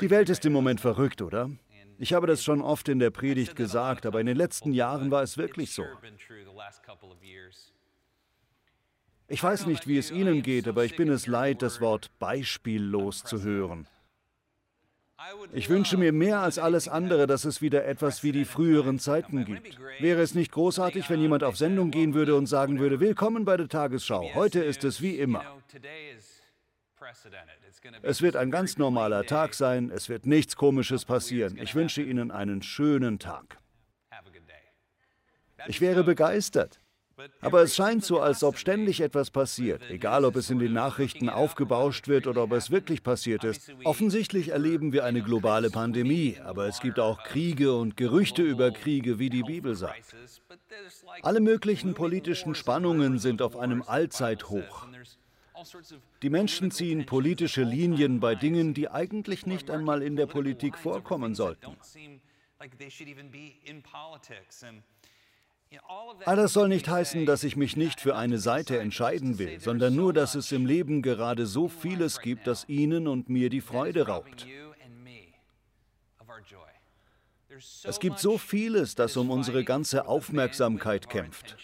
Die Welt ist im Moment verrückt, oder? Ich habe das schon oft in der Predigt gesagt, aber in den letzten Jahren war es wirklich so. Ich weiß nicht, wie es Ihnen geht, aber ich bin es leid, das Wort beispiellos zu hören. Ich wünsche mir mehr als alles andere, dass es wieder etwas wie die früheren Zeiten gibt. Wäre es nicht großartig, wenn jemand auf Sendung gehen würde und sagen würde, willkommen bei der Tagesschau, heute ist es wie immer. Es wird ein ganz normaler Tag sein, es wird nichts Komisches passieren. Ich wünsche Ihnen einen schönen Tag. Ich wäre begeistert. Aber es scheint so, als ob ständig etwas passiert, egal ob es in den Nachrichten aufgebauscht wird oder ob es wirklich passiert ist. Offensichtlich erleben wir eine globale Pandemie, aber es gibt auch Kriege und Gerüchte über Kriege, wie die Bibel sagt. Alle möglichen politischen Spannungen sind auf einem Allzeithoch. Die Menschen ziehen politische Linien bei Dingen, die eigentlich nicht einmal in der Politik vorkommen sollten. All das soll nicht heißen, dass ich mich nicht für eine Seite entscheiden will, sondern nur, dass es im Leben gerade so vieles gibt, das Ihnen und mir die Freude raubt. Es gibt so vieles, das um unsere ganze Aufmerksamkeit kämpft.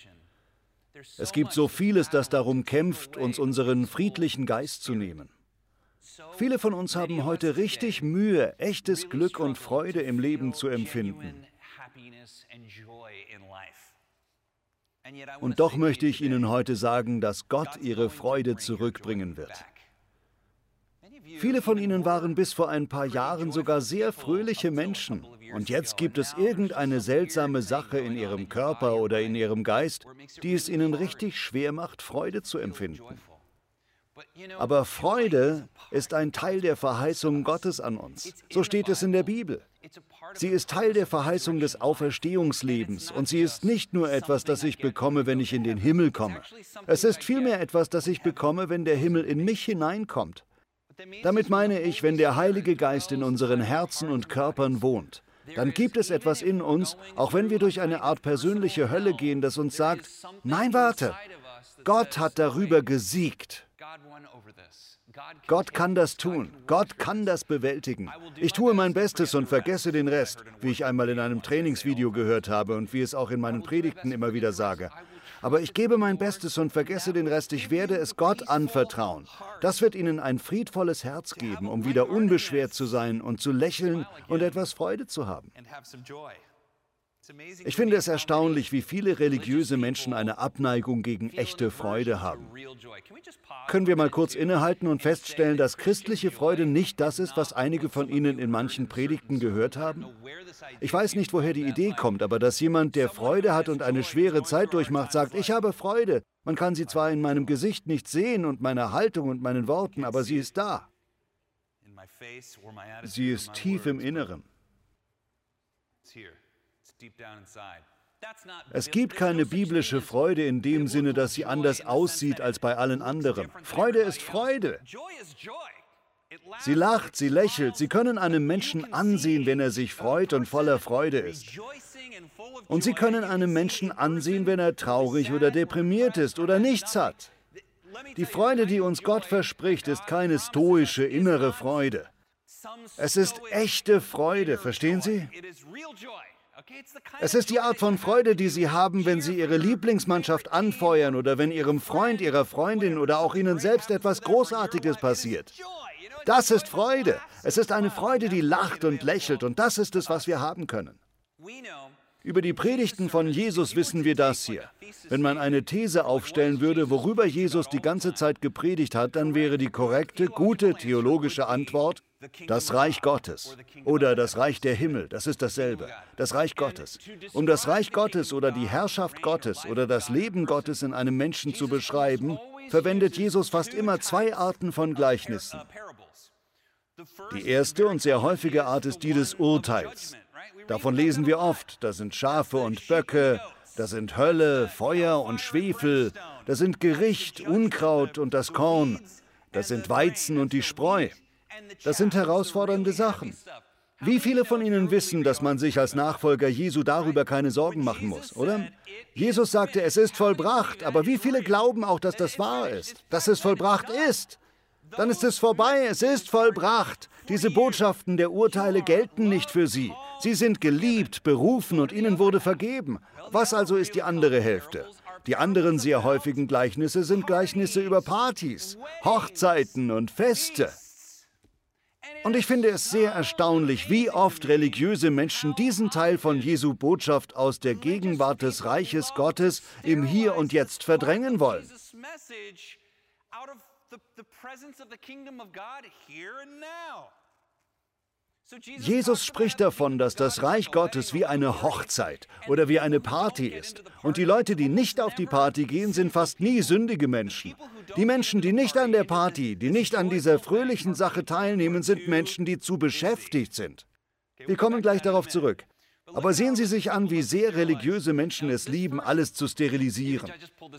Es gibt so vieles, das darum kämpft, uns unseren friedlichen Geist zu nehmen. Viele von uns haben heute richtig Mühe, echtes Glück und Freude im Leben zu empfinden. Und doch möchte ich Ihnen heute sagen, dass Gott Ihre Freude zurückbringen wird. Viele von Ihnen waren bis vor ein paar Jahren sogar sehr fröhliche Menschen. Und jetzt gibt es irgendeine seltsame Sache in Ihrem Körper oder in Ihrem Geist, die es Ihnen richtig schwer macht, Freude zu empfinden. Aber Freude ist ein Teil der Verheißung Gottes an uns. So steht es in der Bibel. Sie ist Teil der Verheißung des Auferstehungslebens und sie ist nicht nur etwas, das ich bekomme, wenn ich in den Himmel komme. Es ist vielmehr etwas, das ich bekomme, wenn der Himmel in mich hineinkommt. Damit meine ich, wenn der Heilige Geist in unseren Herzen und Körpern wohnt, dann gibt es etwas in uns, auch wenn wir durch eine Art persönliche Hölle gehen, das uns sagt, nein, warte, Gott hat darüber gesiegt. Gott kann das tun. Gott kann das bewältigen. Ich tue mein Bestes und vergesse den Rest, wie ich einmal in einem Trainingsvideo gehört habe und wie es auch in meinen Predigten immer wieder sage. Aber ich gebe mein Bestes und vergesse den Rest. Ich werde es Gott anvertrauen. Das wird Ihnen ein friedvolles Herz geben, um wieder unbeschwert zu sein und zu lächeln und etwas Freude zu haben. Ich finde es erstaunlich, wie viele religiöse Menschen eine Abneigung gegen echte Freude haben. Können wir mal kurz innehalten und feststellen, dass christliche Freude nicht das ist, was einige von Ihnen in manchen Predigten gehört haben? Ich weiß nicht, woher die Idee kommt, aber dass jemand, der Freude hat und eine schwere Zeit durchmacht, sagt, ich habe Freude. Man kann sie zwar in meinem Gesicht nicht sehen und meiner Haltung und meinen Worten, aber sie ist da. Sie ist tief im Inneren. Es gibt keine biblische Freude in dem Sinne, dass sie anders aussieht als bei allen anderen. Freude ist Freude. Sie lacht, sie lächelt, sie können einem Menschen ansehen, wenn er sich freut und voller Freude ist. Und sie können einem Menschen ansehen, wenn er traurig oder deprimiert ist oder nichts hat. Die Freude, die uns Gott verspricht, ist keine stoische innere Freude. Es ist echte Freude, verstehen Sie? Es ist die Art von Freude, die Sie haben, wenn Sie Ihre Lieblingsmannschaft anfeuern oder wenn Ihrem Freund, Ihrer Freundin oder auch Ihnen selbst etwas Großartiges passiert. Das ist Freude. Es ist eine Freude, die lacht und lächelt und das ist es, was wir haben können. Über die Predigten von Jesus wissen wir das hier. Wenn man eine These aufstellen würde, worüber Jesus die ganze Zeit gepredigt hat, dann wäre die korrekte, gute theologische Antwort das Reich Gottes oder das Reich der Himmel, das ist dasselbe. Das Reich Gottes. Um das Reich Gottes oder die Herrschaft Gottes oder das Leben Gottes in einem Menschen zu beschreiben, verwendet Jesus fast immer zwei Arten von Gleichnissen. Die erste und sehr häufige Art ist die des Urteils. Davon lesen wir oft. Da sind Schafe und Böcke, da sind Hölle, Feuer und Schwefel, da sind Gericht, Unkraut und das Korn, da sind Weizen und die Spreu. Das sind herausfordernde Sachen. Wie viele von Ihnen wissen, dass man sich als Nachfolger Jesu darüber keine Sorgen machen muss, oder? Jesus sagte, es ist vollbracht, aber wie viele glauben auch, dass das wahr ist, dass es vollbracht ist? Dann ist es vorbei, es ist vollbracht. Diese Botschaften der Urteile gelten nicht für sie. Sie sind geliebt, berufen und ihnen wurde vergeben. Was also ist die andere Hälfte? Die anderen sehr häufigen Gleichnisse sind Gleichnisse über Partys, Hochzeiten und Feste. Und ich finde es sehr erstaunlich, wie oft religiöse Menschen diesen Teil von Jesu Botschaft aus der Gegenwart des Reiches Gottes im Hier und Jetzt verdrängen wollen. Jesus spricht davon, dass das Reich Gottes wie eine Hochzeit oder wie eine Party ist. Und die Leute, die nicht auf die Party gehen, sind fast nie sündige Menschen. Die Menschen, die nicht an der Party, die nicht an dieser fröhlichen Sache teilnehmen, sind Menschen, die zu beschäftigt sind. Wir kommen gleich darauf zurück. Aber sehen Sie sich an, wie sehr religiöse Menschen es lieben, alles zu sterilisieren.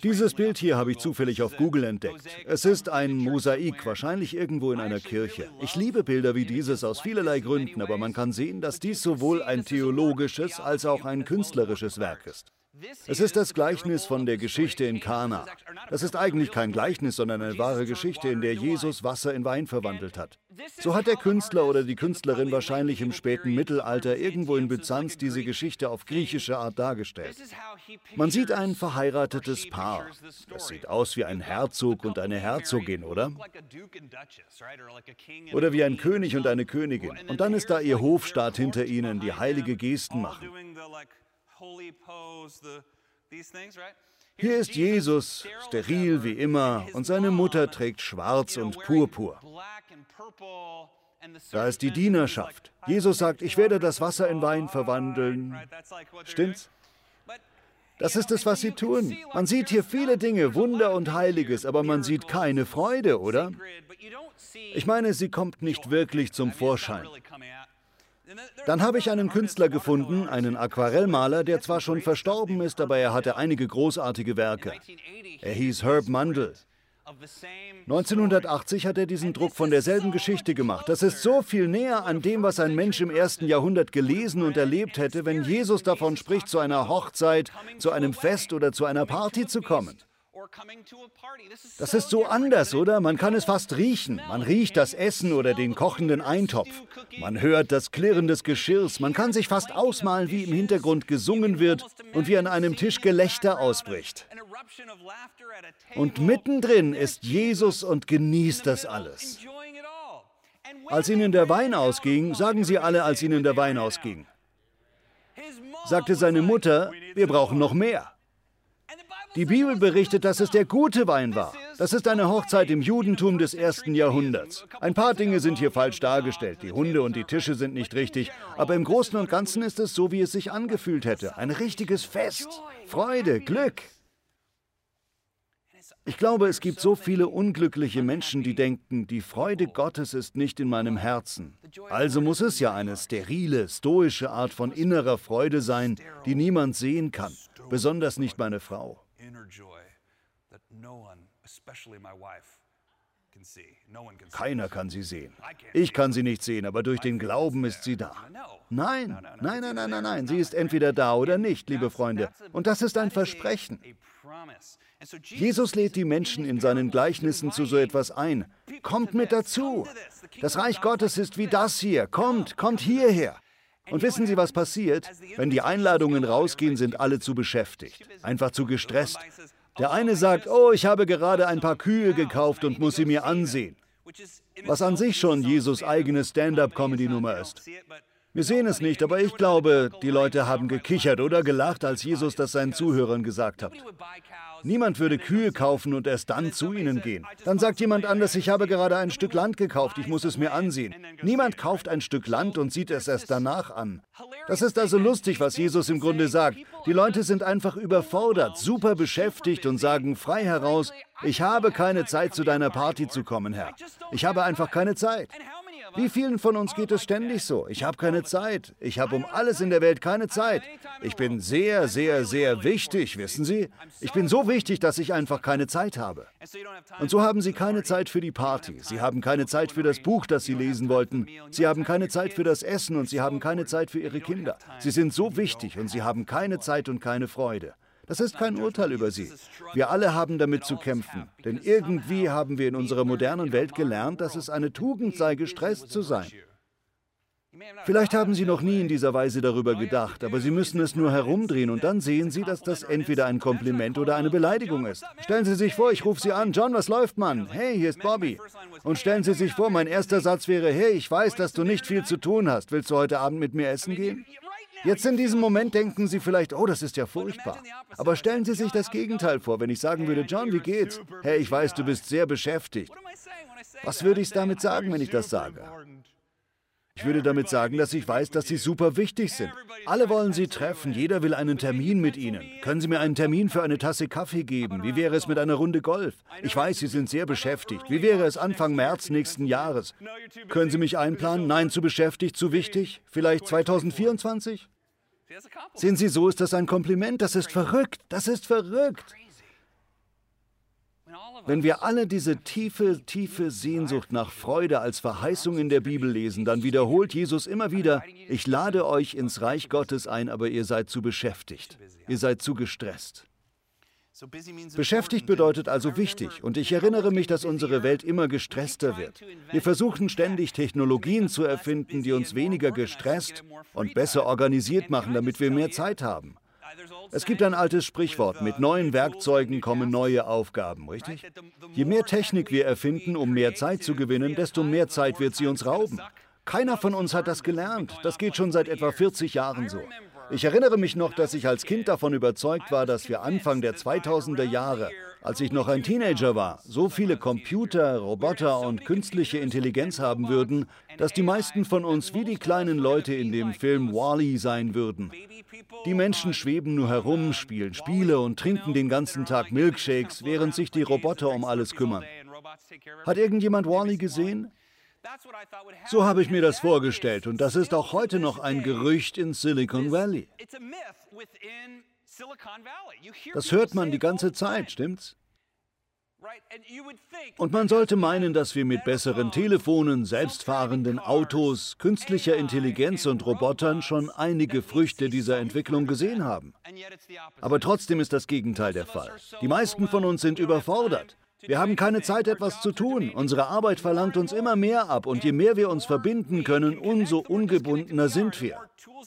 Dieses Bild hier habe ich zufällig auf Google entdeckt. Es ist ein Mosaik, wahrscheinlich irgendwo in einer Kirche. Ich liebe Bilder wie dieses aus vielerlei Gründen, aber man kann sehen, dass dies sowohl ein theologisches als auch ein künstlerisches Werk ist. Es ist das Gleichnis von der Geschichte in Kana. Das ist eigentlich kein Gleichnis, sondern eine wahre Geschichte, in der Jesus Wasser in Wein verwandelt hat. So hat der Künstler oder die Künstlerin wahrscheinlich im späten Mittelalter irgendwo in Byzanz diese Geschichte auf griechische Art dargestellt. Man sieht ein verheiratetes Paar. Das sieht aus wie ein Herzog und eine Herzogin, oder? Oder wie ein König und eine Königin. Und dann ist da ihr Hofstaat hinter ihnen, die heilige Gesten machen. Hier ist Jesus, steril wie immer, und seine Mutter trägt schwarz und purpur. Da ist die Dienerschaft. Jesus sagt, ich werde das Wasser in Wein verwandeln. Stimmt's? Das ist es, was sie tun. Man sieht hier viele Dinge, Wunder und Heiliges, aber man sieht keine Freude, oder? Ich meine, sie kommt nicht wirklich zum Vorschein. Dann habe ich einen Künstler gefunden, einen Aquarellmaler, der zwar schon verstorben ist, aber er hatte einige großartige Werke. Er hieß Herb Mundell. 1980 hat er diesen Druck von derselben Geschichte gemacht. Das ist so viel näher an dem, was ein Mensch im ersten Jahrhundert gelesen und erlebt hätte, wenn Jesus davon spricht, zu einer Hochzeit, zu einem Fest oder zu einer Party zu kommen. Das ist so anders, oder? Man kann es fast riechen. Man riecht das Essen oder den kochenden Eintopf. Man hört das Klirren des Geschirrs. Man kann sich fast ausmalen, wie im Hintergrund gesungen wird und wie an einem Tisch Gelächter ausbricht. Und mittendrin ist Jesus und genießt das alles. Als ihnen der Wein ausging, sagen sie alle, als ihnen der Wein ausging, sagte seine Mutter, wir brauchen noch mehr. Die Bibel berichtet, dass es der gute Wein war. Das ist eine Hochzeit im Judentum des ersten Jahrhunderts. Ein paar Dinge sind hier falsch dargestellt. Die Hunde und die Tische sind nicht richtig. Aber im Großen und Ganzen ist es so, wie es sich angefühlt hätte. Ein richtiges Fest. Freude, Glück. Ich glaube, es gibt so viele unglückliche Menschen, die denken, die Freude Gottes ist nicht in meinem Herzen. Also muss es ja eine sterile, stoische Art von innerer Freude sein, die niemand sehen kann, besonders nicht meine Frau inner joy that no one, especially my wife, keiner kann sie sehen. Ich kann sie nicht sehen, aber durch den Glauben ist sie da. Nein, nein, nein, nein, nein, nein. Sie ist entweder da oder nicht, liebe Freunde. Und das ist ein Versprechen. Jesus lädt die Menschen in seinen Gleichnissen zu so etwas ein. Kommt mit dazu. Das Reich Gottes ist wie das hier. Kommt, kommt hierher. Und wissen Sie, was passiert? Wenn die Einladungen rausgehen, sind alle zu beschäftigt, einfach zu gestresst. Der eine sagt, oh, ich habe gerade ein paar Kühe gekauft und muss sie mir ansehen. Was an sich schon Jesus eigene Stand-up-Comedy-Nummer ist. Wir sehen es nicht, aber ich glaube, die Leute haben gekichert oder gelacht, als Jesus das seinen Zuhörern gesagt hat. Niemand würde Kühe kaufen und erst dann zu ihnen gehen. Dann sagt jemand anders, ich habe gerade ein Stück Land gekauft, ich muss es mir ansehen. Niemand kauft ein Stück Land und sieht es erst danach an. Das ist also lustig, was Jesus im Grunde sagt. Die Leute sind einfach überfordert, super beschäftigt und sagen frei heraus, ich habe keine Zeit zu deiner Party zu kommen, Herr. Ich habe einfach keine Zeit. Wie vielen von uns geht es ständig so? Ich habe keine Zeit. Ich habe um alles in der Welt keine Zeit. Ich bin sehr, sehr, sehr wichtig, wissen Sie? Ich bin so wichtig, dass ich einfach keine Zeit habe. Und so haben Sie keine Zeit für die Party. Sie haben keine Zeit für das Buch, das Sie lesen wollten. Sie haben keine Zeit für das Essen und Sie haben keine Zeit für Ihre Kinder. Sie sind so wichtig und Sie haben keine Zeit und keine Freude. Das ist kein Urteil über sie. Wir alle haben damit zu kämpfen, denn irgendwie haben wir in unserer modernen Welt gelernt, dass es eine Tugend sei, gestresst zu sein. Vielleicht haben Sie noch nie in dieser Weise darüber gedacht, aber Sie müssen es nur herumdrehen und dann sehen Sie, dass das entweder ein Kompliment oder eine Beleidigung ist. Stellen Sie sich vor, ich rufe Sie an, John, was läuft, Mann? Hey, hier ist Bobby. Und stellen Sie sich vor, mein erster Satz wäre, hey, ich weiß, dass du nicht viel zu tun hast. Willst du heute Abend mit mir essen gehen? Jetzt in diesem Moment denken Sie vielleicht, oh, das ist ja furchtbar. Aber stellen Sie sich das Gegenteil vor, wenn ich sagen würde, John, wie geht's? Hey, ich weiß, du bist sehr beschäftigt. Was würde ich damit sagen, wenn ich das sage? Ich würde damit sagen, dass ich weiß, dass Sie super wichtig sind. Alle wollen Sie treffen, jeder will einen Termin mit Ihnen. Können Sie mir einen Termin für eine Tasse Kaffee geben? Wie wäre es mit einer Runde Golf? Ich weiß, Sie sind sehr beschäftigt. Wie wäre es Anfang März nächsten Jahres? Können Sie mich einplanen? Nein, zu beschäftigt, zu wichtig? Vielleicht 2024? Sehen Sie, so ist das ein Kompliment. Das ist verrückt. Das ist verrückt. Wenn wir alle diese tiefe, tiefe Sehnsucht nach Freude als Verheißung in der Bibel lesen, dann wiederholt Jesus immer wieder, ich lade euch ins Reich Gottes ein, aber ihr seid zu beschäftigt, ihr seid zu gestresst. Beschäftigt bedeutet also wichtig, und ich erinnere mich, dass unsere Welt immer gestresster wird. Wir versuchen ständig Technologien zu erfinden, die uns weniger gestresst und besser organisiert machen, damit wir mehr Zeit haben. Es gibt ein altes Sprichwort, mit neuen Werkzeugen kommen neue Aufgaben, richtig? Je mehr Technik wir erfinden, um mehr Zeit zu gewinnen, desto mehr Zeit wird sie uns rauben. Keiner von uns hat das gelernt. Das geht schon seit etwa 40 Jahren so. Ich erinnere mich noch, dass ich als Kind davon überzeugt war, dass wir Anfang der 2000er Jahre, als ich noch ein Teenager war, so viele Computer, Roboter und künstliche Intelligenz haben würden, dass die meisten von uns wie die kleinen Leute in dem Film Wally -E sein würden. Die Menschen schweben nur herum, spielen Spiele und trinken den ganzen Tag Milkshakes, während sich die Roboter um alles kümmern. Hat irgendjemand Wally -E gesehen? So habe ich mir das vorgestellt und das ist auch heute noch ein Gerücht in Silicon Valley. Das hört man die ganze Zeit, stimmt's? Und man sollte meinen, dass wir mit besseren Telefonen, selbstfahrenden Autos, künstlicher Intelligenz und Robotern schon einige Früchte dieser Entwicklung gesehen haben. Aber trotzdem ist das Gegenteil der Fall. Die meisten von uns sind überfordert. Wir haben keine Zeit, etwas zu tun. Unsere Arbeit verlangt uns immer mehr ab und je mehr wir uns verbinden können, umso ungebundener sind wir.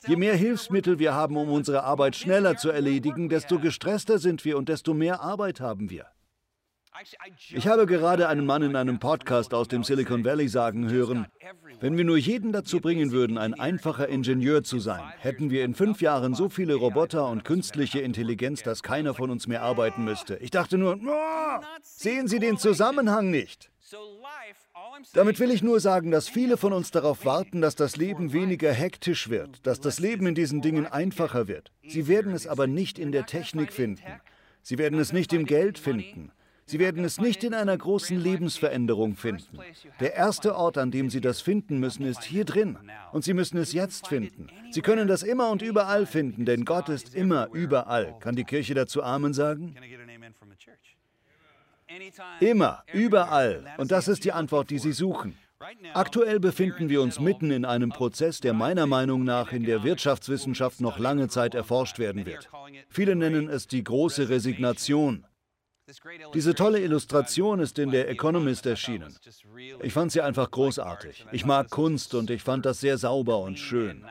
Je mehr Hilfsmittel wir haben, um unsere Arbeit schneller zu erledigen, desto gestresster sind wir und desto mehr Arbeit haben wir. Ich habe gerade einen Mann in einem Podcast aus dem Silicon Valley sagen hören, wenn wir nur jeden dazu bringen würden, ein einfacher Ingenieur zu sein, hätten wir in fünf Jahren so viele Roboter und künstliche Intelligenz, dass keiner von uns mehr arbeiten müsste. Ich dachte nur, oh, sehen Sie den Zusammenhang nicht. Damit will ich nur sagen, dass viele von uns darauf warten, dass das Leben weniger hektisch wird, dass das Leben in diesen Dingen einfacher wird. Sie werden es aber nicht in der Technik finden. Sie werden es nicht im Geld finden. Sie werden es nicht in einer großen Lebensveränderung finden. Der erste Ort, an dem Sie das finden müssen, ist hier drin. Und Sie müssen es jetzt finden. Sie können das immer und überall finden, denn Gott ist immer überall. Kann die Kirche dazu Amen sagen? Immer, überall. Und das ist die Antwort, die Sie suchen. Aktuell befinden wir uns mitten in einem Prozess, der meiner Meinung nach in der Wirtschaftswissenschaft noch lange Zeit erforscht werden wird. Viele nennen es die große Resignation. Diese tolle Illustration ist in der Economist erschienen. Ich fand sie einfach großartig. Ich mag Kunst und ich fand das sehr sauber und schön.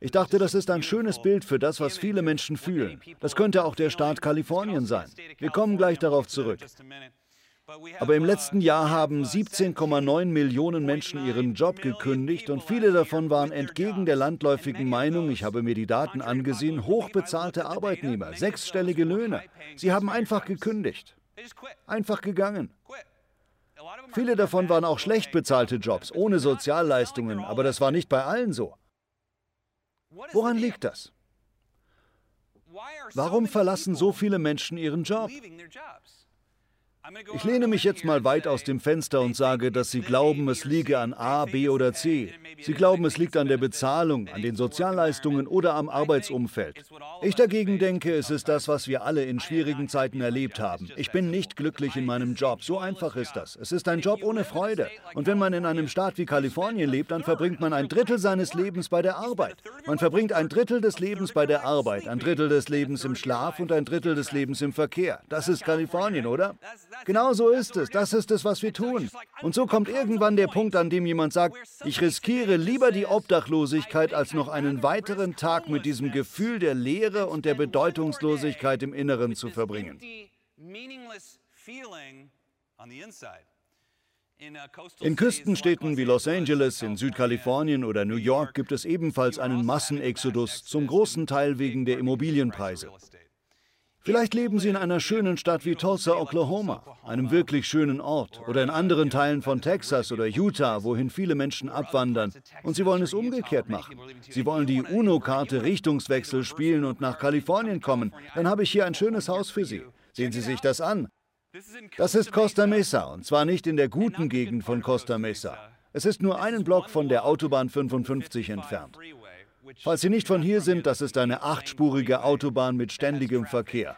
Ich dachte, das ist ein schönes Bild für das, was viele Menschen fühlen. Das könnte auch der Staat Kalifornien sein. Wir kommen gleich darauf zurück. Aber im letzten Jahr haben 17,9 Millionen Menschen ihren Job gekündigt und viele davon waren entgegen der landläufigen Meinung, ich habe mir die Daten angesehen, hochbezahlte Arbeitnehmer, sechsstellige Löhne. Sie haben einfach gekündigt. Einfach gegangen. Viele davon waren auch schlecht bezahlte Jobs, ohne Sozialleistungen, aber das war nicht bei allen so. Woran liegt das? Warum verlassen so viele Menschen ihren Job? Ich lehne mich jetzt mal weit aus dem Fenster und sage, dass Sie glauben, es liege an A, B oder C. Sie glauben, es liegt an der Bezahlung, an den Sozialleistungen oder am Arbeitsumfeld. Ich dagegen denke, es ist das, was wir alle in schwierigen Zeiten erlebt haben. Ich bin nicht glücklich in meinem Job. So einfach ist das. Es ist ein Job ohne Freude. Und wenn man in einem Staat wie Kalifornien lebt, dann verbringt man ein Drittel seines Lebens bei der Arbeit. Man verbringt ein Drittel des Lebens bei der Arbeit, ein Drittel des Lebens im Schlaf und ein Drittel des Lebens im Verkehr. Das ist Kalifornien, oder? Genau so ist es. Das ist es, was wir tun. Und so kommt irgendwann der Punkt, an dem jemand sagt, ich riskiere lieber die Obdachlosigkeit, als noch einen weiteren Tag mit diesem Gefühl der Leere und der Bedeutungslosigkeit im Inneren zu verbringen. In Küstenstädten wie Los Angeles, in Südkalifornien oder New York gibt es ebenfalls einen Massenexodus, zum großen Teil wegen der Immobilienpreise. Vielleicht leben Sie in einer schönen Stadt wie Tulsa, Oklahoma, einem wirklich schönen Ort, oder in anderen Teilen von Texas oder Utah, wohin viele Menschen abwandern, und Sie wollen es umgekehrt machen. Sie wollen die UNO-Karte Richtungswechsel spielen und nach Kalifornien kommen. Dann habe ich hier ein schönes Haus für Sie. Sehen Sie sich das an. Das ist Costa Mesa, und zwar nicht in der guten Gegend von Costa Mesa. Es ist nur einen Block von der Autobahn 55 entfernt. Falls Sie nicht von hier sind, das ist eine achtspurige Autobahn mit ständigem Verkehr.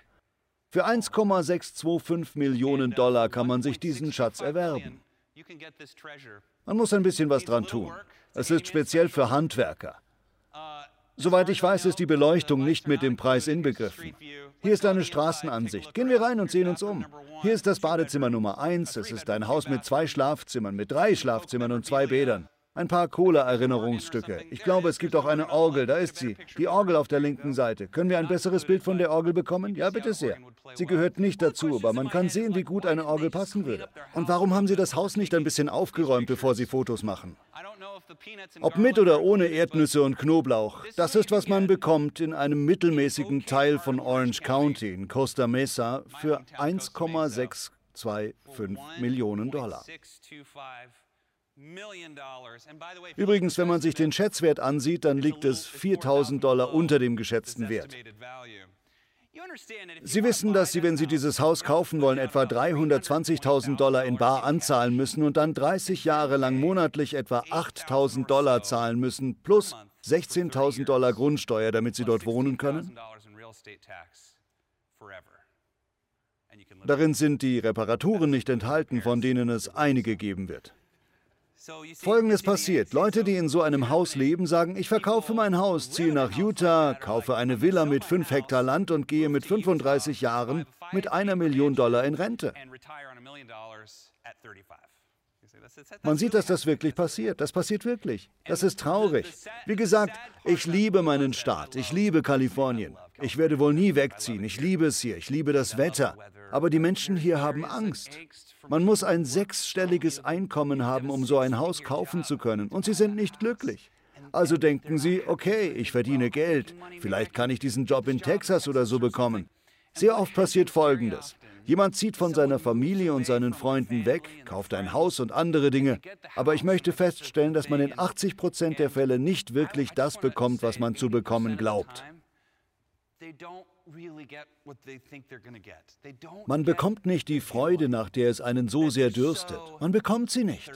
Für 1,625 Millionen Dollar kann man sich diesen Schatz erwerben. Man muss ein bisschen was dran tun. Es ist speziell für Handwerker. Soweit ich weiß, ist die Beleuchtung nicht mit dem Preis inbegriffen. Hier ist eine Straßenansicht. Gehen wir rein und sehen uns um. Hier ist das Badezimmer Nummer 1. Es ist ein Haus mit zwei Schlafzimmern, mit drei Schlafzimmern und zwei Bädern. Ein paar Cola-Erinnerungsstücke. Ich glaube, es gibt auch eine Orgel. Da ist sie. Die Orgel auf der linken Seite. Können wir ein besseres Bild von der Orgel bekommen? Ja, bitte sehr. Sie gehört nicht dazu, aber man kann sehen, wie gut eine Orgel passen würde. Und warum haben Sie das Haus nicht ein bisschen aufgeräumt, bevor Sie Fotos machen? Ob mit oder ohne Erdnüsse und Knoblauch, das ist, was man bekommt in einem mittelmäßigen Teil von Orange County in Costa Mesa für 1,625 Millionen Dollar. Übrigens, wenn man sich den Schätzwert ansieht, dann liegt es 4000 Dollar unter dem geschätzten Wert. Sie wissen, dass Sie, wenn Sie dieses Haus kaufen wollen, etwa 320.000 Dollar in Bar anzahlen müssen und dann 30 Jahre lang monatlich etwa 8.000 Dollar zahlen müssen, plus 16.000 Dollar Grundsteuer, damit Sie dort wohnen können? Darin sind die Reparaturen nicht enthalten, von denen es einige geben wird. Folgendes passiert. Leute, die in so einem Haus leben, sagen, ich verkaufe mein Haus, ziehe nach Utah, kaufe eine Villa mit 5 Hektar Land und gehe mit 35 Jahren mit einer Million Dollar in Rente. Man sieht, dass das wirklich passiert. Das passiert wirklich. Das ist traurig. Wie gesagt, ich liebe meinen Staat. Ich liebe Kalifornien. Ich werde wohl nie wegziehen. Ich liebe es hier. Ich liebe das Wetter. Aber die Menschen hier haben Angst. Man muss ein sechsstelliges Einkommen haben, um so ein Haus kaufen zu können. Und sie sind nicht glücklich. Also denken sie, okay, ich verdiene Geld. Vielleicht kann ich diesen Job in Texas oder so bekommen. Sehr oft passiert Folgendes. Jemand zieht von seiner Familie und seinen Freunden weg, kauft ein Haus und andere Dinge. Aber ich möchte feststellen, dass man in 80 Prozent der Fälle nicht wirklich das bekommt, was man zu bekommen glaubt. Man bekommt nicht die Freude, nach der es einen so sehr dürstet. Man bekommt sie nicht.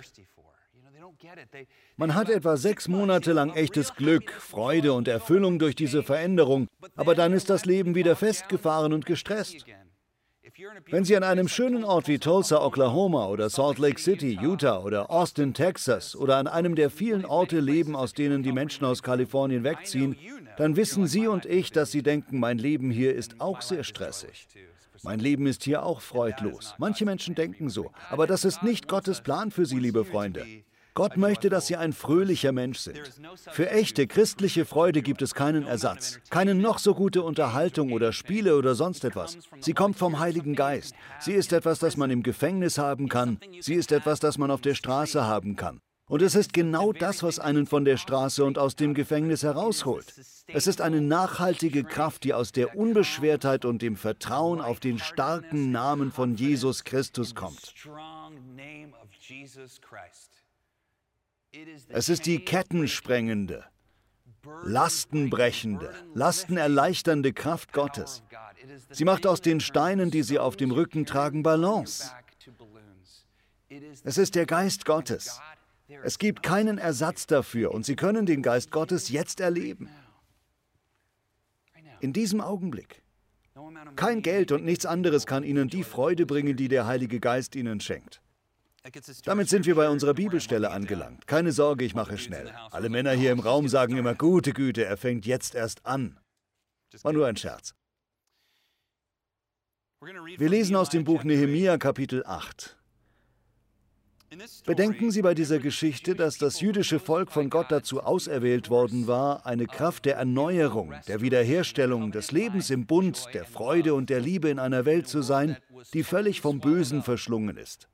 Man hat etwa sechs Monate lang echtes Glück, Freude und Erfüllung durch diese Veränderung, aber dann ist das Leben wieder festgefahren und gestresst. Wenn Sie an einem schönen Ort wie Tulsa, Oklahoma oder Salt Lake City, Utah oder Austin, Texas oder an einem der vielen Orte leben, aus denen die Menschen aus Kalifornien wegziehen, dann wissen Sie und ich, dass Sie denken, mein Leben hier ist auch sehr stressig. Mein Leben ist hier auch freudlos. Manche Menschen denken so, aber das ist nicht Gottes Plan für Sie, liebe Freunde. Gott möchte, dass Sie ein fröhlicher Mensch sind. Für echte christliche Freude gibt es keinen Ersatz, keine noch so gute Unterhaltung oder Spiele oder sonst etwas. Sie kommt vom Heiligen Geist. Sie ist etwas, das man im Gefängnis haben kann. Sie ist etwas, das man auf der Straße haben kann. Und es ist genau das, was einen von der Straße und aus dem Gefängnis herausholt. Es ist eine nachhaltige Kraft, die aus der Unbeschwertheit und dem Vertrauen auf den starken Namen von Jesus Christus kommt. Es ist die kettensprengende, lastenbrechende, lastenerleichternde Kraft Gottes. Sie macht aus den Steinen, die sie auf dem Rücken tragen, Balance. Es ist der Geist Gottes. Es gibt keinen Ersatz dafür und Sie können den Geist Gottes jetzt erleben. In diesem Augenblick. Kein Geld und nichts anderes kann Ihnen die Freude bringen, die der Heilige Geist Ihnen schenkt. Damit sind wir bei unserer Bibelstelle angelangt. Keine Sorge, ich mache schnell. Alle Männer hier im Raum sagen immer, gute Güte, er fängt jetzt erst an. War nur ein Scherz. Wir lesen aus dem Buch Nehemia Kapitel 8. Bedenken Sie bei dieser Geschichte, dass das jüdische Volk von Gott dazu auserwählt worden war, eine Kraft der Erneuerung, der Wiederherstellung, des Lebens im Bund, der Freude und der Liebe in einer Welt zu sein, die völlig vom Bösen verschlungen ist.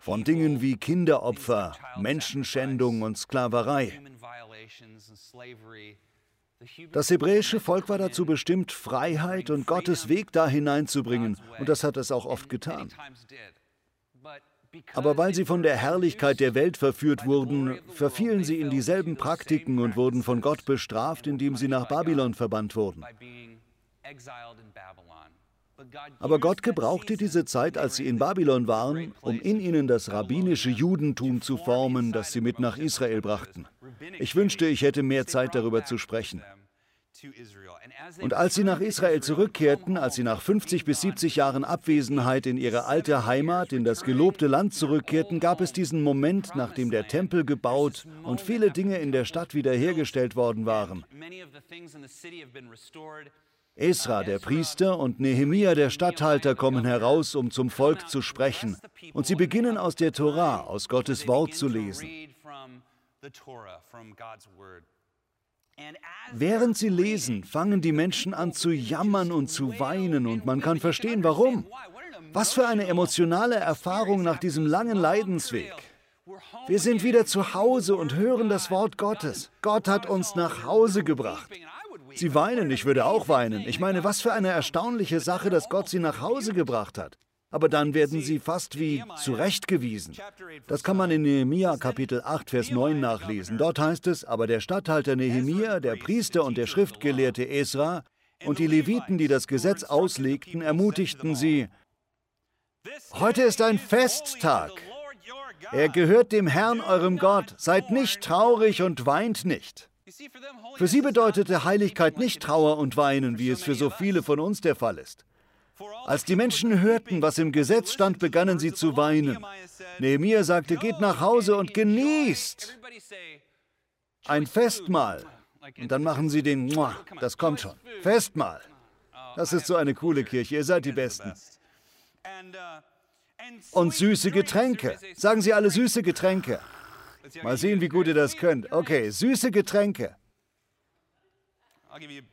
Von Dingen wie Kinderopfer, Menschenschändung und Sklaverei. Das hebräische Volk war dazu bestimmt, Freiheit und Gottes Weg da hineinzubringen, und das hat es auch oft getan. Aber weil sie von der Herrlichkeit der Welt verführt wurden, verfielen sie in dieselben Praktiken und wurden von Gott bestraft, indem sie nach Babylon verbannt wurden. Aber Gott gebrauchte diese Zeit, als sie in Babylon waren, um in ihnen das rabbinische Judentum zu formen, das sie mit nach Israel brachten. Ich wünschte, ich hätte mehr Zeit darüber zu sprechen. Und als sie nach Israel zurückkehrten, als sie nach 50 bis 70 Jahren Abwesenheit in ihre alte Heimat, in das gelobte Land zurückkehrten, gab es diesen Moment, nachdem der Tempel gebaut und viele Dinge in der Stadt wiederhergestellt worden waren. Esra, der Priester, und Nehemia, der Statthalter, kommen heraus, um zum Volk zu sprechen. Und sie beginnen aus der Torah, aus Gottes Wort zu lesen. Während sie lesen, fangen die Menschen an zu jammern und zu weinen und man kann verstehen, warum. Was für eine emotionale Erfahrung nach diesem langen Leidensweg. Wir sind wieder zu Hause und hören das Wort Gottes. Gott hat uns nach Hause gebracht. Sie weinen, ich würde auch weinen. Ich meine, was für eine erstaunliche Sache, dass Gott sie nach Hause gebracht hat aber dann werden sie fast wie zurechtgewiesen. Das kann man in Nehemia Kapitel 8, Vers 9 nachlesen. Dort heißt es, aber der Statthalter Nehemia, der Priester und der Schriftgelehrte Esra und die Leviten, die das Gesetz auslegten, ermutigten sie, Heute ist ein Festtag. Er gehört dem Herrn eurem Gott. Seid nicht traurig und weint nicht. Für sie bedeutete Heiligkeit nicht Trauer und Weinen, wie es für so viele von uns der Fall ist. Als die Menschen hörten, was im Gesetz stand, begannen sie zu weinen. Nehemiah sagte, geht nach Hause und genießt ein Festmahl. Und dann machen sie den, das kommt schon, Festmahl. Das ist so eine coole Kirche, ihr seid die Besten. Und süße Getränke. Sagen Sie alle süße Getränke. Mal sehen, wie gut ihr das könnt. Okay, süße Getränke.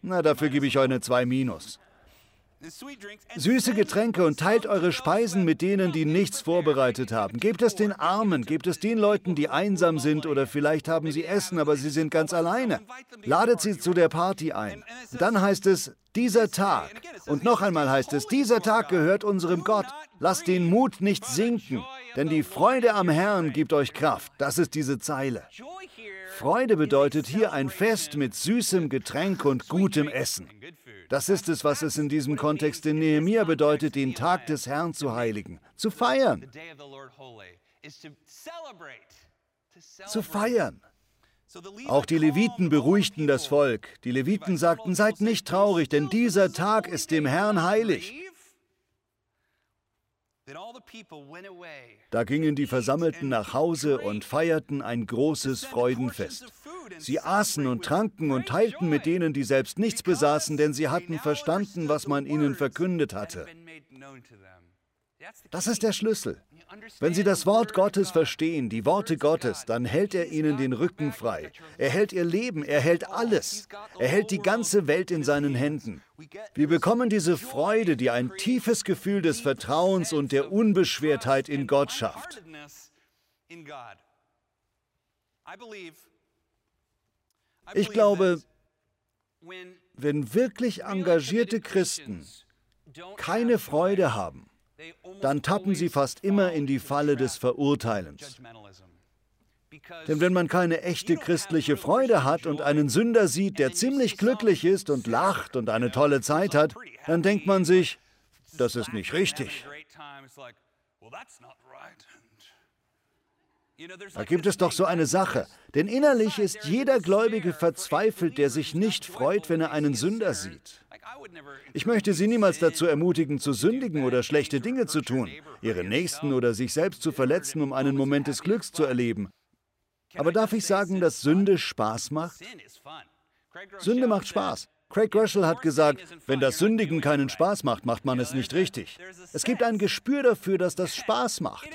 Na, dafür gebe ich euch eine 2 Minus. Süße Getränke und teilt eure Speisen mit denen, die nichts vorbereitet haben. Gebt es den Armen, gebt es den Leuten, die einsam sind oder vielleicht haben sie Essen, aber sie sind ganz alleine. Ladet sie zu der Party ein. Dann heißt es, dieser Tag. Und noch einmal heißt es, dieser Tag gehört unserem Gott. Lasst den Mut nicht sinken, denn die Freude am Herrn gibt euch Kraft. Das ist diese Zeile. Freude bedeutet hier ein Fest mit süßem Getränk und gutem Essen. Das ist es, was es in diesem Kontext in Nehemia bedeutet, den Tag des Herrn zu heiligen, zu feiern. Zu feiern. Auch die Leviten beruhigten das Volk. Die Leviten sagten, seid nicht traurig, denn dieser Tag ist dem Herrn heilig. Da gingen die Versammelten nach Hause und feierten ein großes Freudenfest. Sie aßen und tranken und teilten mit denen, die selbst nichts besaßen, denn sie hatten verstanden, was man ihnen verkündet hatte. Das ist der Schlüssel. Wenn Sie das Wort Gottes verstehen, die Worte Gottes, dann hält er Ihnen den Rücken frei. Er hält Ihr Leben, er hält alles. Er hält die ganze Welt in seinen Händen. Wir bekommen diese Freude, die ein tiefes Gefühl des Vertrauens und der Unbeschwertheit in Gott schafft. Ich glaube, wenn wirklich engagierte Christen keine Freude haben, dann tappen sie fast immer in die Falle des Verurteilens. Denn wenn man keine echte christliche Freude hat und einen Sünder sieht, der ziemlich glücklich ist und lacht und eine tolle Zeit hat, dann denkt man sich, das ist nicht richtig. Da gibt es doch so eine Sache. Denn innerlich ist jeder Gläubige verzweifelt, der sich nicht freut, wenn er einen Sünder sieht. Ich möchte Sie niemals dazu ermutigen, zu sündigen oder schlechte Dinge zu tun, Ihren Nächsten oder sich selbst zu verletzen, um einen Moment des Glücks zu erleben. Aber darf ich sagen, dass Sünde Spaß macht? Sünde macht Spaß. Craig Russell hat gesagt, wenn das Sündigen keinen Spaß macht, macht man es nicht richtig. Es gibt ein Gespür dafür, dass das Spaß macht.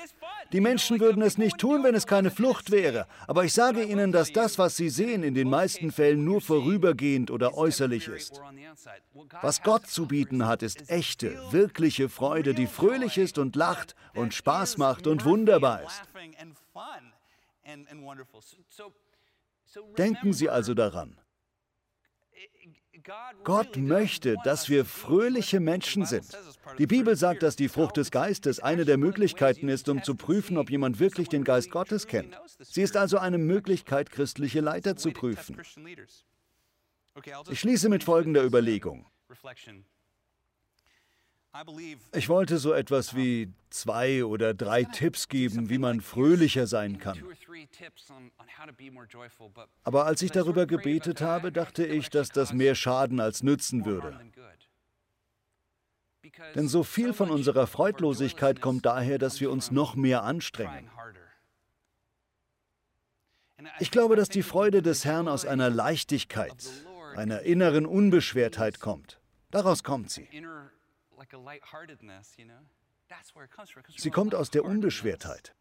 Die Menschen würden es nicht tun, wenn es keine Flucht wäre. Aber ich sage Ihnen, dass das, was Sie sehen, in den meisten Fällen nur vorübergehend oder äußerlich ist. Was Gott zu bieten hat, ist echte, wirkliche Freude, die fröhlich ist und lacht und Spaß macht und wunderbar ist. Denken Sie also daran. Gott möchte, dass wir fröhliche Menschen sind. Die Bibel sagt, dass die Frucht des Geistes eine der Möglichkeiten ist, um zu prüfen, ob jemand wirklich den Geist Gottes kennt. Sie ist also eine Möglichkeit, christliche Leiter zu prüfen. Ich schließe mit folgender Überlegung. Ich wollte so etwas wie zwei oder drei Tipps geben, wie man fröhlicher sein kann. Aber als ich darüber gebetet habe, dachte ich, dass das mehr schaden als nützen würde. Denn so viel von unserer Freudlosigkeit kommt daher, dass wir uns noch mehr anstrengen. Ich glaube, dass die Freude des Herrn aus einer Leichtigkeit, einer inneren Unbeschwertheit kommt. Daraus kommt sie. Sie kommt aus der Unbeschwertheit.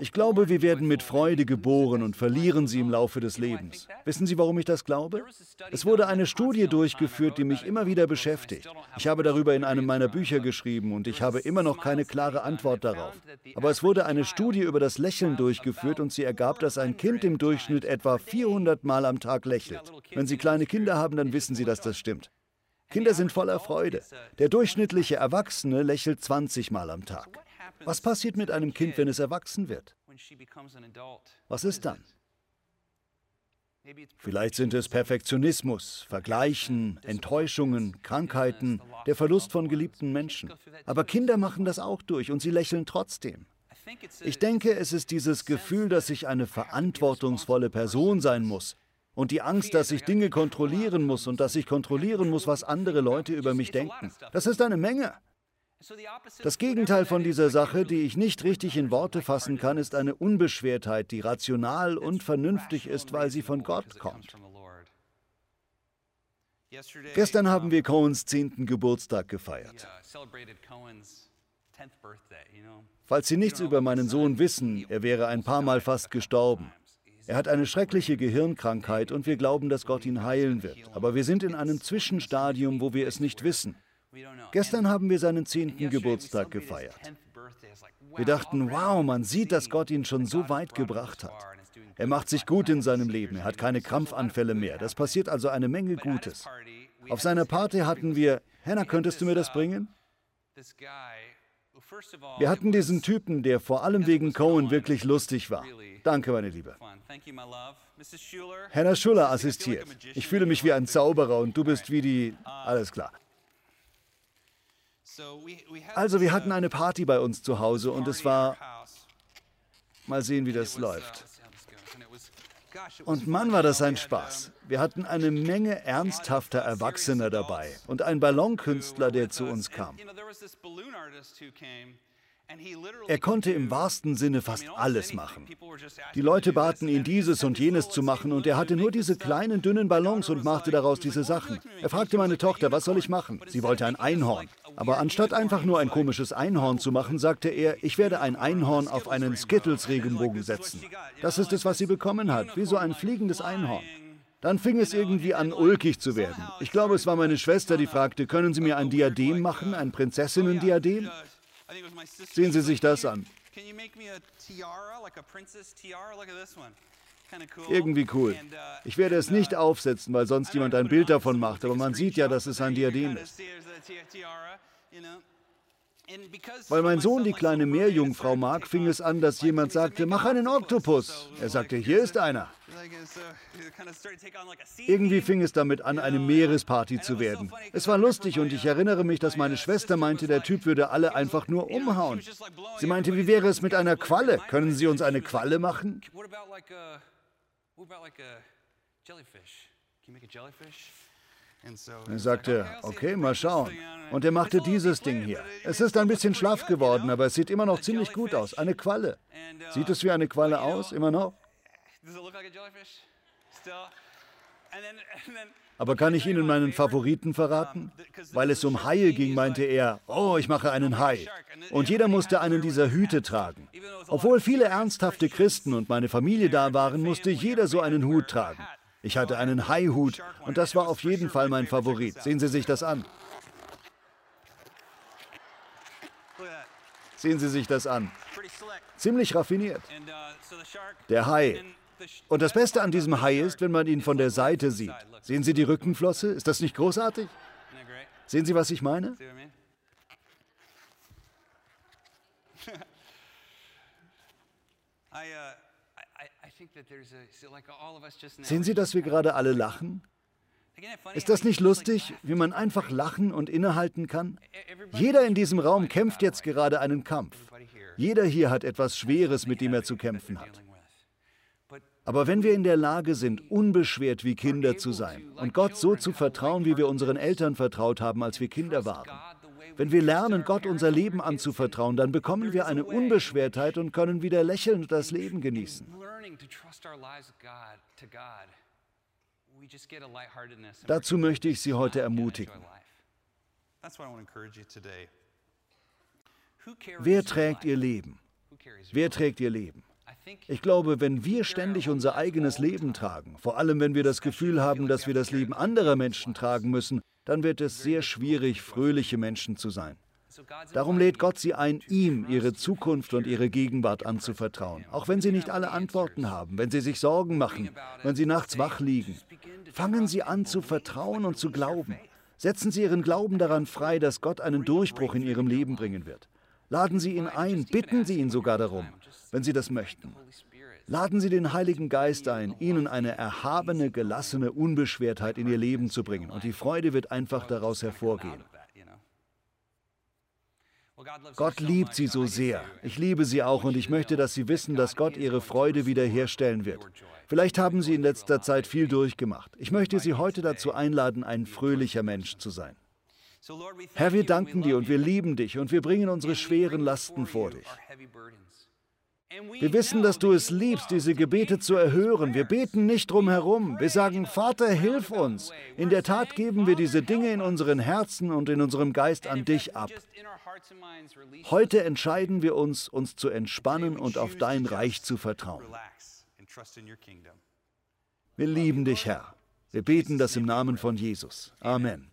Ich glaube, wir werden mit Freude geboren und verlieren sie im Laufe des Lebens. Wissen Sie, warum ich das glaube? Es wurde eine Studie durchgeführt, die mich immer wieder beschäftigt. Ich habe darüber in einem meiner Bücher geschrieben und ich habe immer noch keine klare Antwort darauf. Aber es wurde eine Studie über das Lächeln durchgeführt und sie ergab, dass ein Kind im Durchschnitt etwa 400 Mal am Tag lächelt. Wenn Sie kleine Kinder haben, dann wissen Sie, dass das stimmt. Kinder sind voller Freude. Der durchschnittliche Erwachsene lächelt 20 Mal am Tag. Was passiert mit einem Kind, wenn es erwachsen wird? Was ist dann? Vielleicht sind es Perfektionismus, Vergleichen, Enttäuschungen, Krankheiten, der Verlust von geliebten Menschen. Aber Kinder machen das auch durch und sie lächeln trotzdem. Ich denke, es ist dieses Gefühl, dass ich eine verantwortungsvolle Person sein muss, und die Angst, dass ich Dinge kontrollieren muss und dass ich kontrollieren muss, was andere Leute über mich denken. Das ist eine Menge. Das Gegenteil von dieser Sache, die ich nicht richtig in Worte fassen kann, ist eine Unbeschwertheit, die rational und vernünftig ist, weil sie von Gott kommt. Gestern haben wir Cohens zehnten Geburtstag gefeiert. Falls Sie nichts über meinen Sohn wissen, er wäre ein paar Mal fast gestorben. Er hat eine schreckliche Gehirnkrankheit und wir glauben, dass Gott ihn heilen wird. Aber wir sind in einem Zwischenstadium, wo wir es nicht wissen. Gestern haben wir seinen zehnten Geburtstag gefeiert. Wir dachten, wow, man sieht, dass Gott ihn schon so weit gebracht hat. Er macht sich gut in seinem Leben, er hat keine Krampfanfälle mehr. Das passiert also eine Menge Gutes. Auf seiner Party hatten wir, Hannah, könntest du mir das bringen? Wir hatten diesen Typen, der vor allem wegen Cohen wirklich lustig war. Danke, meine Liebe. Hannah Schuller assistiert. Ich fühle mich wie ein Zauberer und du bist wie die... Alles klar. Also wir hatten eine Party bei uns zu Hause und es war... Mal sehen, wie das läuft. Und Mann, war das ein Spaß. Wir hatten eine Menge ernsthafter Erwachsener dabei und einen Ballonkünstler, der zu uns kam. Er konnte im wahrsten Sinne fast alles machen. Die Leute baten ihn, dieses und jenes zu machen, und er hatte nur diese kleinen, dünnen Ballons und machte daraus diese Sachen. Er fragte meine Tochter, was soll ich machen? Sie wollte ein Einhorn. Aber anstatt einfach nur ein komisches Einhorn zu machen, sagte er, ich werde ein Einhorn auf einen Skittles-Regenbogen setzen. Das ist es, was sie bekommen hat, wie so ein fliegendes Einhorn. Dann fing es irgendwie an, ulkig zu werden. Ich glaube, es war meine Schwester, die fragte, können Sie mir ein Diadem machen, ein Prinzessinnen-Diadem? Sehen Sie sich das an. Irgendwie cool. Uh, ich werde es nicht aufsetzen, weil sonst jemand ein Bild davon macht, aber man sieht ja, dass es ein Diadem ist. Weil mein Sohn die kleine Meerjungfrau mag, fing es an, dass jemand sagte, mach einen Oktopus. Er sagte, hier ist einer. Irgendwie fing es damit an, eine Meeresparty zu werden. Es war lustig und ich erinnere mich, dass meine Schwester meinte, der Typ würde alle einfach nur umhauen. Sie meinte, wie wäre es mit einer Qualle? Können Sie uns eine Qualle machen? Er sagte, okay, mal schauen. Und er machte dieses Ding hier. Es ist ein bisschen schlaff geworden, aber es sieht immer noch ziemlich gut aus. Eine Qualle. Sieht es wie eine Qualle aus, immer noch? Aber kann ich Ihnen meinen Favoriten verraten? Weil es um Haie ging, meinte er, oh, ich mache einen Hai. Und jeder musste einen dieser Hüte tragen. Obwohl viele ernsthafte Christen und meine Familie da waren, musste jeder so einen Hut tragen. Ich hatte einen Haihut und das war auf jeden Fall mein Favorit. Sehen Sie sich das an. Sehen Sie sich das an. Ziemlich raffiniert. Der Hai. Und das Beste an diesem Hai ist, wenn man ihn von der Seite sieht. Sehen Sie die Rückenflosse? Ist das nicht großartig? Sehen Sie, was ich meine? Sehen Sie, dass wir gerade alle lachen? Ist das nicht lustig, wie man einfach lachen und innehalten kann? Jeder in diesem Raum kämpft jetzt gerade einen Kampf. Jeder hier hat etwas Schweres, mit dem er zu kämpfen hat. Aber wenn wir in der Lage sind, unbeschwert wie Kinder zu sein und Gott so zu vertrauen, wie wir unseren Eltern vertraut haben, als wir Kinder waren, wenn wir lernen, Gott unser Leben anzuvertrauen, dann bekommen wir eine Unbeschwertheit und können wieder lächelnd das Leben genießen. Dazu möchte ich Sie heute ermutigen. Wer trägt Ihr Leben? Wer trägt Ihr Leben? Ich glaube, wenn wir ständig unser eigenes Leben tragen, vor allem wenn wir das Gefühl haben, dass wir das Leben anderer Menschen tragen müssen, dann wird es sehr schwierig, fröhliche Menschen zu sein. Darum lädt Gott sie ein, ihm ihre Zukunft und ihre Gegenwart anzuvertrauen, auch wenn sie nicht alle Antworten haben, wenn sie sich Sorgen machen, wenn sie nachts wach liegen. Fangen Sie an zu vertrauen und zu glauben. Setzen Sie Ihren Glauben daran frei, dass Gott einen Durchbruch in Ihrem Leben bringen wird. Laden Sie ihn ein, bitten Sie ihn sogar darum, wenn Sie das möchten. Laden Sie den Heiligen Geist ein, Ihnen eine erhabene, gelassene Unbeschwertheit in Ihr Leben zu bringen, und die Freude wird einfach daraus hervorgehen. Gott liebt sie so sehr. Ich liebe sie auch und ich möchte, dass sie wissen, dass Gott ihre Freude wiederherstellen wird. Vielleicht haben sie in letzter Zeit viel durchgemacht. Ich möchte sie heute dazu einladen, ein fröhlicher Mensch zu sein. Herr, wir danken dir und wir lieben dich und wir bringen unsere schweren Lasten vor dich. Wir wissen, dass du es liebst, diese Gebete zu erhören. Wir beten nicht drum herum. Wir sagen, Vater, hilf uns. In der Tat geben wir diese Dinge in unseren Herzen und in unserem Geist an dich ab. Heute entscheiden wir uns, uns zu entspannen und auf dein Reich zu vertrauen. Wir lieben dich, Herr. Wir beten das im Namen von Jesus. Amen.